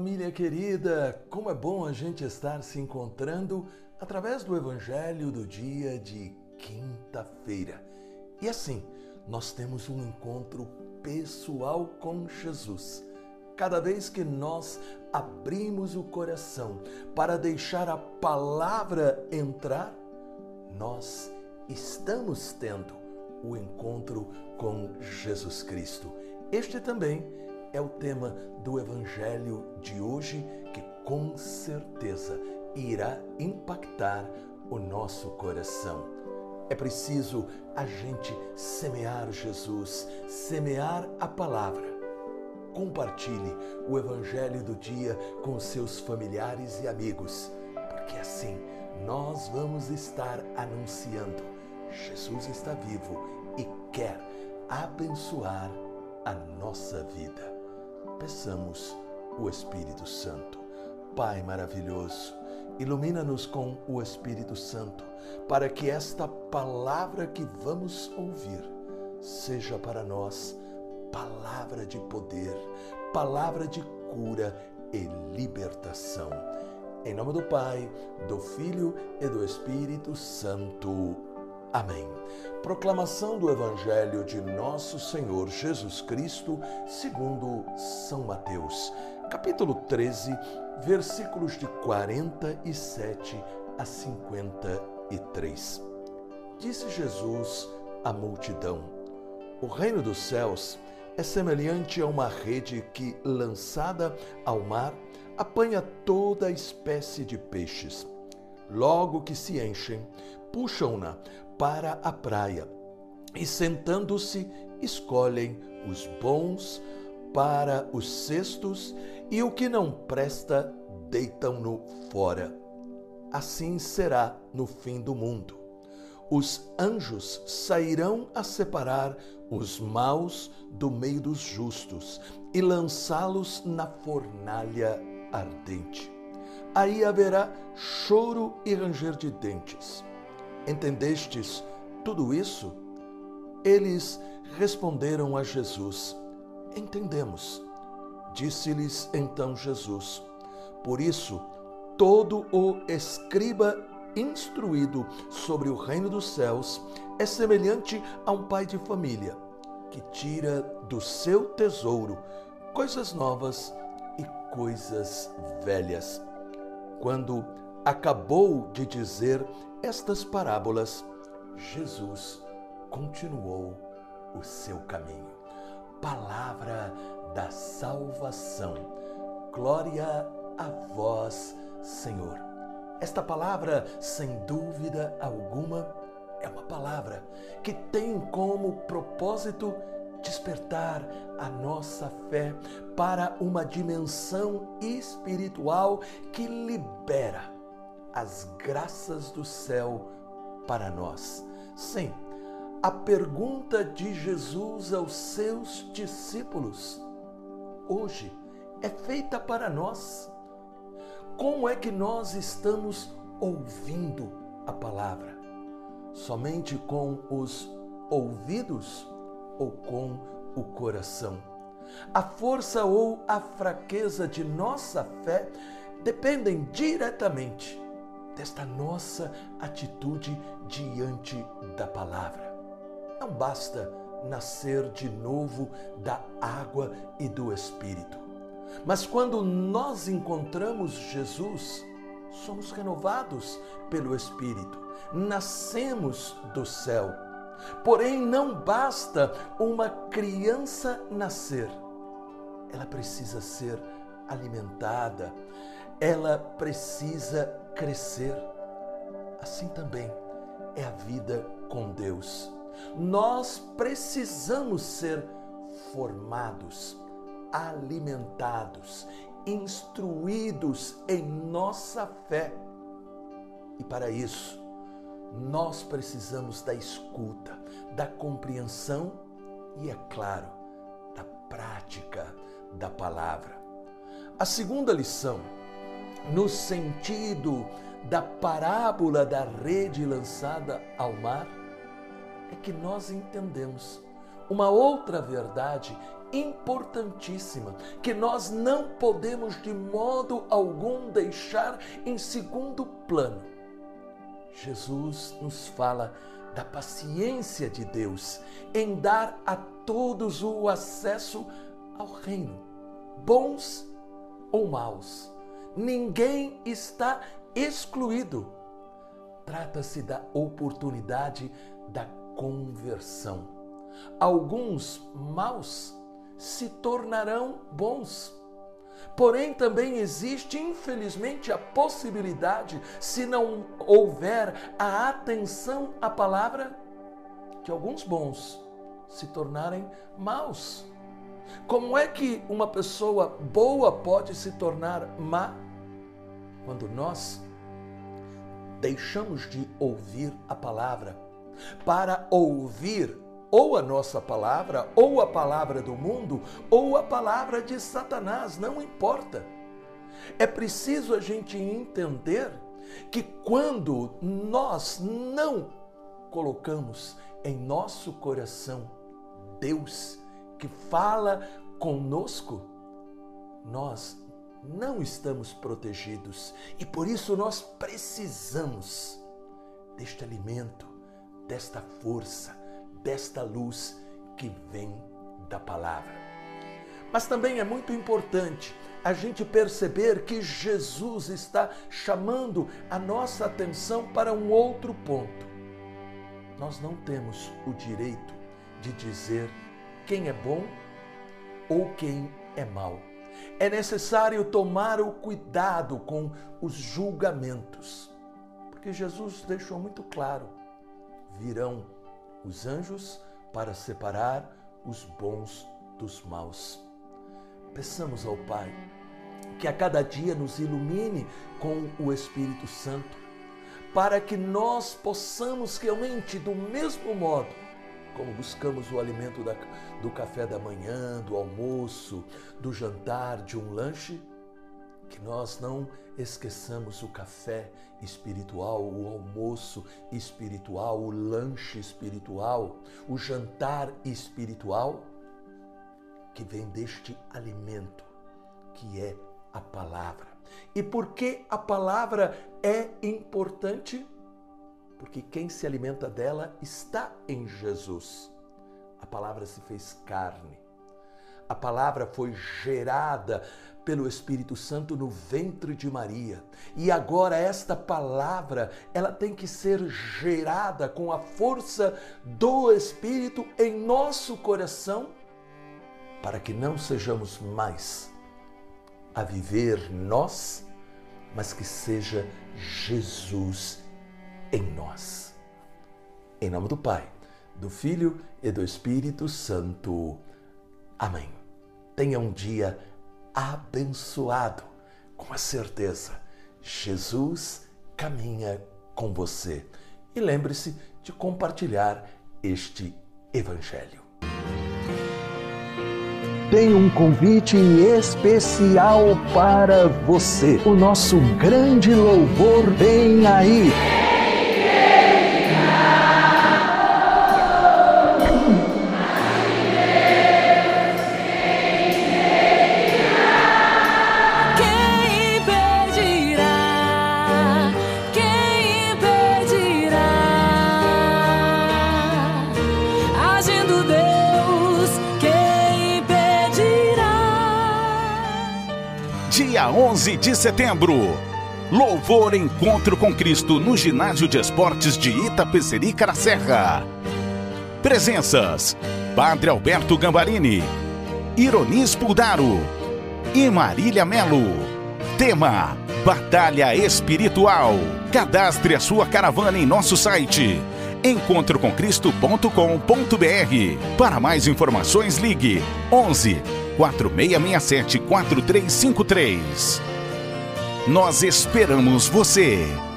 família querida! Como é bom a gente estar se encontrando através do Evangelho do dia de quinta-feira. E assim, nós temos um encontro pessoal com Jesus. Cada vez que nós abrimos o coração para deixar a palavra entrar, nós estamos tendo o encontro com Jesus Cristo. Este também é o tema do Evangelho de hoje que com certeza irá impactar o nosso coração. É preciso a gente semear Jesus, semear a palavra. Compartilhe o Evangelho do dia com seus familiares e amigos, porque assim nós vamos estar anunciando: Jesus está vivo e quer abençoar a nossa vida peçamos o Espírito Santo. Pai maravilhoso, ilumina-nos com o Espírito Santo, para que esta palavra que vamos ouvir seja para nós palavra de poder, palavra de cura e libertação. Em nome do Pai, do Filho e do Espírito Santo. Amém. Proclamação do Evangelho de Nosso Senhor Jesus Cristo, segundo São Mateus, capítulo 13, versículos de 47 a 53. Disse Jesus à multidão: O reino dos céus é semelhante a uma rede que, lançada ao mar, apanha toda espécie de peixes. Logo que se enchem, puxam-na para a praia e, sentando-se, escolhem os bons para os cestos e o que não presta deitam-no fora. Assim será no fim do mundo. Os anjos sairão a separar os maus do meio dos justos e lançá-los na fornalha ardente. Aí haverá choro e ranger de dentes. Entendestes tudo isso? Eles responderam a Jesus: Entendemos. Disse-lhes então Jesus: Por isso, todo o escriba instruído sobre o reino dos céus é semelhante a um pai de família que tira do seu tesouro coisas novas e coisas velhas. Quando acabou de dizer estas parábolas, Jesus continuou o seu caminho. Palavra da salvação. Glória a vós, Senhor. Esta palavra, sem dúvida alguma, é uma palavra que tem como propósito despertar a nossa fé para uma dimensão espiritual que libera as graças do céu para nós. Sim, a pergunta de Jesus aos seus discípulos hoje é feita para nós. Como é que nós estamos ouvindo a palavra? Somente com os ouvidos ou com o coração? A força ou a fraqueza de nossa fé dependem diretamente desta nossa atitude diante da palavra. Não basta nascer de novo da água e do Espírito. Mas quando nós encontramos Jesus, somos renovados pelo Espírito, nascemos do céu. Porém, não basta uma criança nascer, ela precisa ser alimentada, ela precisa crescer. Assim também é a vida com Deus. Nós precisamos ser formados, alimentados, instruídos em nossa fé. E para isso, nós precisamos da escuta, da compreensão e, é claro, da prática da palavra. A segunda lição no sentido da parábola da rede lançada ao mar, é que nós entendemos uma outra verdade importantíssima que nós não podemos de modo algum deixar em segundo plano. Jesus nos fala da paciência de Deus em dar a todos o acesso ao reino, bons ou maus. Ninguém está excluído. Trata-se da oportunidade da conversão. Alguns maus se tornarão bons. Porém, também existe, infelizmente, a possibilidade, se não houver a atenção à palavra, que alguns bons se tornarem maus. Como é que uma pessoa boa pode se tornar má? Quando nós deixamos de ouvir a palavra para ouvir ou a nossa palavra, ou a palavra do mundo, ou a palavra de Satanás, não importa. É preciso a gente entender que quando nós não colocamos em nosso coração Deus que fala conosco, nós não estamos protegidos e por isso nós precisamos deste alimento, desta força, desta luz que vem da palavra. Mas também é muito importante a gente perceber que Jesus está chamando a nossa atenção para um outro ponto. Nós não temos o direito de dizer quem é bom ou quem é mau. É necessário tomar o cuidado com os julgamentos, porque Jesus deixou muito claro: virão os anjos para separar os bons dos maus. Peçamos ao Pai que a cada dia nos ilumine com o Espírito Santo, para que nós possamos realmente, do mesmo modo, como buscamos o alimento da, do café da manhã, do almoço, do jantar, de um lanche, que nós não esqueçamos o café espiritual, o almoço espiritual, o lanche espiritual, o jantar espiritual, que vem deste alimento que é a palavra. E por que a palavra é importante? Porque quem se alimenta dela está em Jesus. A palavra se fez carne. A palavra foi gerada pelo Espírito Santo no ventre de Maria. E agora esta palavra, ela tem que ser gerada com a força do Espírito em nosso coração, para que não sejamos mais a viver nós, mas que seja Jesus em nós. Em nome do Pai, do Filho e do Espírito Santo. Amém. Tenha um dia abençoado, com a certeza, Jesus caminha com você. E lembre-se de compartilhar este Evangelho. Tem um convite especial para você. O nosso grande louvor vem aí. Dia 11 de setembro. Louvor Encontro com Cristo no Ginásio de Esportes de Itapecerica da Serra. Presenças: Padre Alberto Gambarini, Ironis Puldaro e Marília Melo. Tema: Batalha Espiritual. Cadastre a sua caravana em nosso site encontrocomcristo.com.br. Para mais informações, ligue 11 4667 4353. Nós esperamos você!